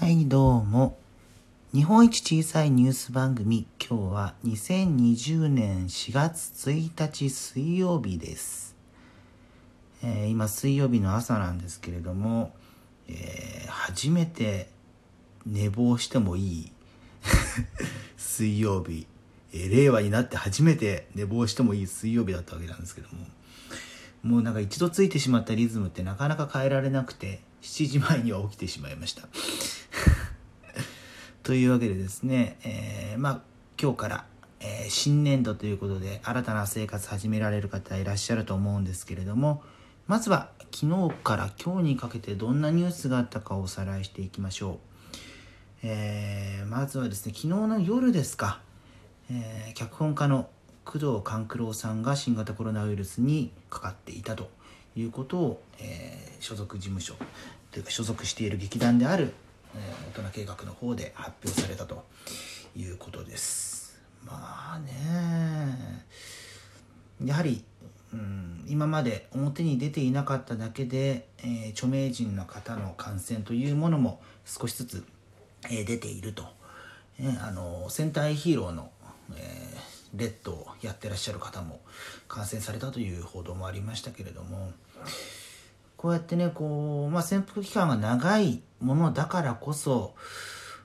はいどうも。日本一小さいニュース番組今日は2020年4月1日水曜日です、えー今水曜日の朝なんですけれども、えー初めて寝坊してもいい 水曜日、えー令和になって初めて寝坊してもいい水曜日だったわけなんですけども。もうなんか一度ついてしまったリズムってなかなか変えられなくて7時前には起きてしまいました。というわけでですね、えーまあ今日から、えー新年度ということで新たな生活始められる方いらっしゃると思うんですけれどもまずは昨日から今日にかけてどんなニュースがあったかをおさらいしていきましょう、えーまずはですね昨日の夜ですか、え脚本家の工藤官九郎さんが新型コロナウイルスにかかっていたということを、え所属事務所というか所属している劇団である、大人計画の方で発表されたということです。まあねやはり、うん、今まで表に出ていなかっただけで、えー著名人の方の感染というものも少しずつ、えー出ていると、えーあの戦隊ヒーローの、えレッドをやってらっしゃる方も感染されたという報道もありましたけれどもこうやってねこう、まあ、潜伏期間が長いものだからこそ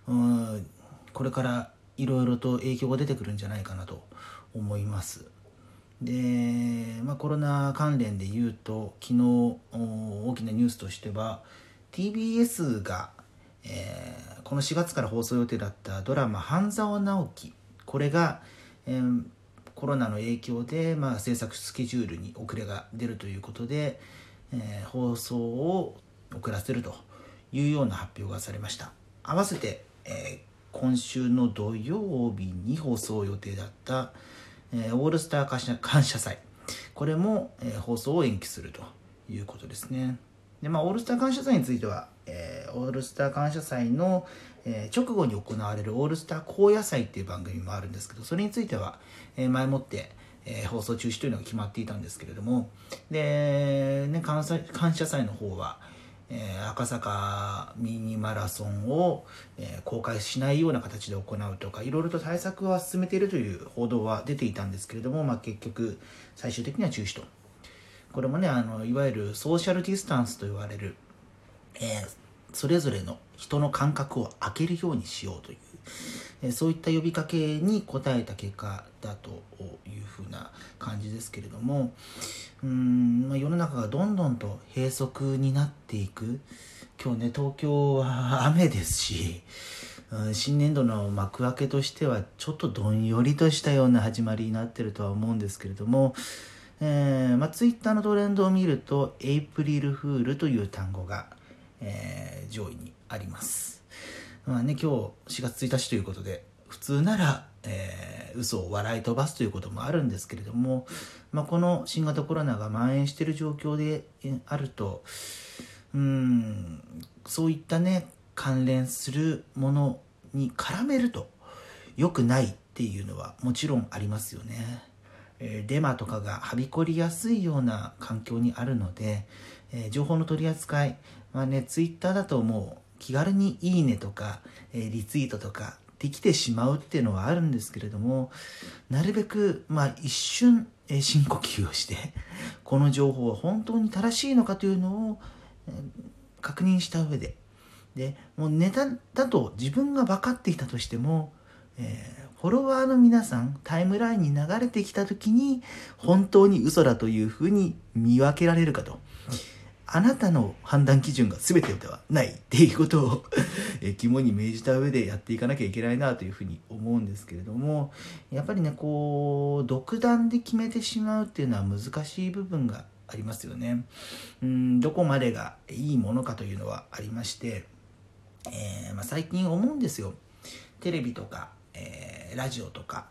うんこれからいろいろと影響が出てくるんじゃないかなと思います。で、まあ、コロナ関連で言うと昨日大きなニュースとしては TBS が、えーこの4月から放送予定だったドラマ「半沢直樹」これが、えーコロナの影響で、まあ、制作スケジュールに遅れが出るということで、えー放送を遅らせるというような発表がされました。合わせて、えー今週の土曜日に放送予定だった、えーオールスター感謝感謝祭。これも、えー放送を延期するということですね。で、まあ、オールスター感謝祭については、えーオールスター感謝祭の、えー直後に行われるオールスター高野祭っていう番組もあるんですけどそれについては、えー前もって、えー放送中止というのが決まっていたんですけれどもで、ね、感謝感謝祭の方は、えー赤坂ミニマラソンを、えー公開しないような形で行うとかいろいろと対策は進めているという報道は出ていたんですけれども、まあ、結局最終的には中止と。これもねあのいわゆるソーシャルディスタンスと言われる、えーそれぞれの人の間隔を空けるようにしようという、そういった呼びかけに応えた結果だというふうな感じですけれどもうん、まあ、世の中がどんどんと閉塞になっていく。今日ね東京は雨ですし、新年度の幕開けとしてはちょっとどんよりとしたような始まりになってるとは思うんですけれども、えーまあ、ツイッターのトレンドを見るとエイプリルフールという単語が、えー上位にあります。まあね、今日4月1日ということで普通なら、えー嘘を笑い飛ばすということもあるんですけれども、まあ、この新型コロナが蔓延している状況であるとうんそういったね関連するものに絡めると良くないっていうのはもちろんありますよね。えデマとかがはびこりやすいような環境にあるので、えー情報の取り扱い、まあね、ツイッターだともう気軽に「いいね」とか、えーリツイートとかできてしまうっていうのはあるんですけれどもなるべく、まあ、一瞬、えー深呼吸をして この情報は本当に正しいのかというのを、えー確認した上ででもうネタだと自分が分かっていたとしても、えーフォロワーの皆さんタイムラインに流れてきた時に本当に嘘だというふうに見分けられるかと。あなたの判断基準が全てではないっていうことを肝に銘じた上でやっていかなきゃいけないなというふうに思うんですけれどもやっぱりねこう独断で決めてしまうっていうのは難しい部分がありますよね。うんどこまでがいいものかというのはありまして、えーまあ、最近思うんですよテレビとか、えーラジオとか、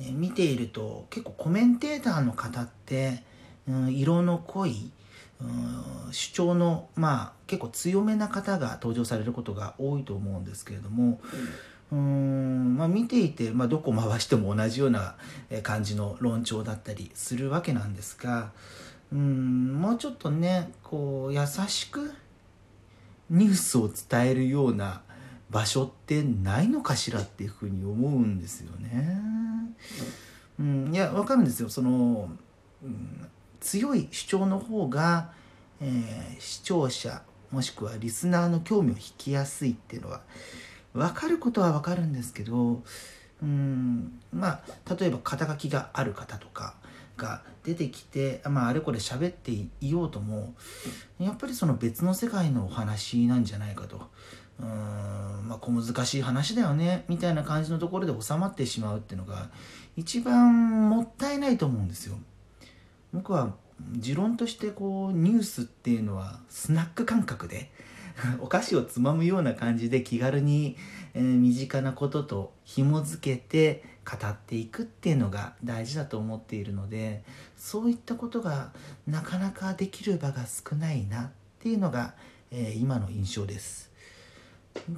えー見ていると結構コメンテーターの方って、うん、色の濃い主張のまあ結構強めな方が登場されることが多いと思うんですけれども、うーんまあ、見ていて、まあ、どこ回しても同じようなえー感じの論調だったりするわけなんですがうんもうちょっとねこう優しくニュースを伝えるような場所ってないのかしらっていうふうに思うんですよね。うん、いやわかるんですよ。その、うん、強い主張の方が、えー、視聴者もしくはリスナーの興味を引きやすいっていうのは分かることは分かるんですけどうんまあ例えば肩書きがある方とかが出てきて、まあ、あれこれ喋っていようともやっぱりその別の世界のお話なんじゃないかと。うーんまあ小難しい話だよねみたいな感じのところで収まってしまうっていうのが一番もったいないと思うんですよ。僕は持論としてこうニュースっていうのはスナック感覚で お菓子をつまむような感じで気軽に、えー、身近なことと紐付けて語っていくっていうのが大事だと思っているのでそういったことがなかなかできる場が少ないなっていうのが、えー、今の印象です。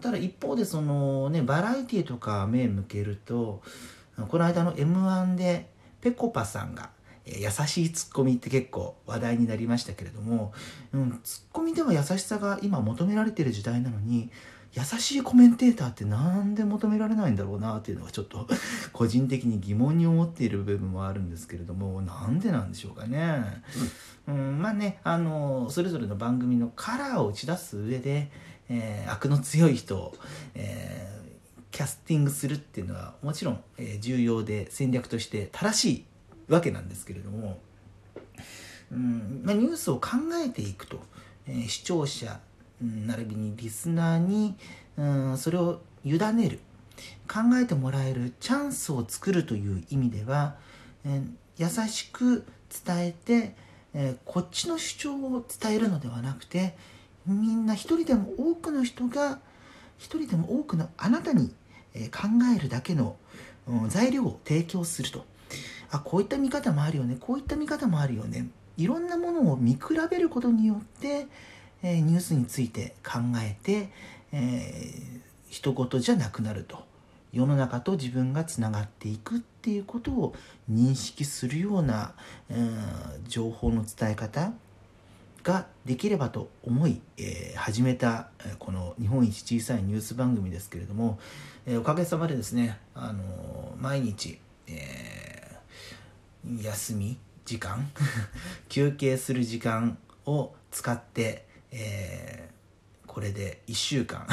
ただ一方でそのねバラエティーとか目向けるとこの間の m 1でぺこぱさんが優しいツッコミって結構話題になりましたけれども、うん、ツッコミでは優しさが今求められてる時代なのに優しいコメンテーターってなんで求められないんだろうなっていうのはちょっと 個人的に疑問に思っている部分もあるんですけれどもなんでなんでしょうかね。うん、まあねあのそれぞれの番組のカラーを打ち出す上で、えー、悪の強い人を、えー、キャスティングするっていうのはもちろん、えー、重要で戦略として正しいわけなんですけれども、うんまあ、ニュースを考えていくと、えー、視聴者並びにリスナーに、うん、それを委ねる考えてもらえるチャンスを作るという意味では、え、優しく伝えて、え、こっちの主張を伝えるのではなくてみんな一人でも多くの人が一人でも多くのあなたに、え考えるだけの、材料を提供すると。あこういった見方もあるよね。こういった見方もあるよね。いろんなものを見比べることによって、えー、ニュースについて考えて、えー、一言じゃなくなると。世の中と自分がつながっていくっていうことを認識するような、えー、情報の伝え方ができればと思い、えー、始めたこの日本一小さいニュース番組ですけれども、えー、おかげさまでですね、あの毎日、え休み時間？休憩する時間を使って、えー、これで1週間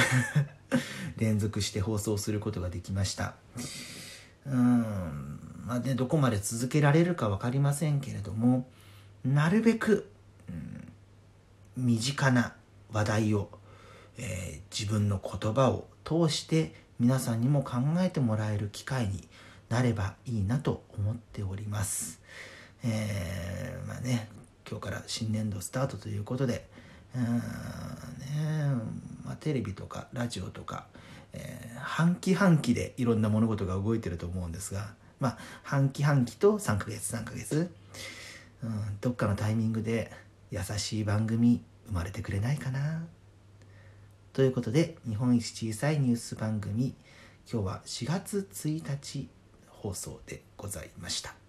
連続して放送することができました。うんまあねどこまで続けられるか分かりませんけれどもなるべく、うん、身近な話題を、えー、自分の言葉を通して皆さんにも考えてもらえる機会になればいいなと思っております。ます。えー、まあね今日から新年度スタートということでうんねまあ、テレビとかラジオとか、えー、半期半期でいろんな物事が動いてると思うんですが、まあ、半期半期と3ヶ月3ヶ月、うん、どっかのタイミングで優しい番組生まれてくれないかなということで日本一小さいニュース番組今日は4月1日放送でございました。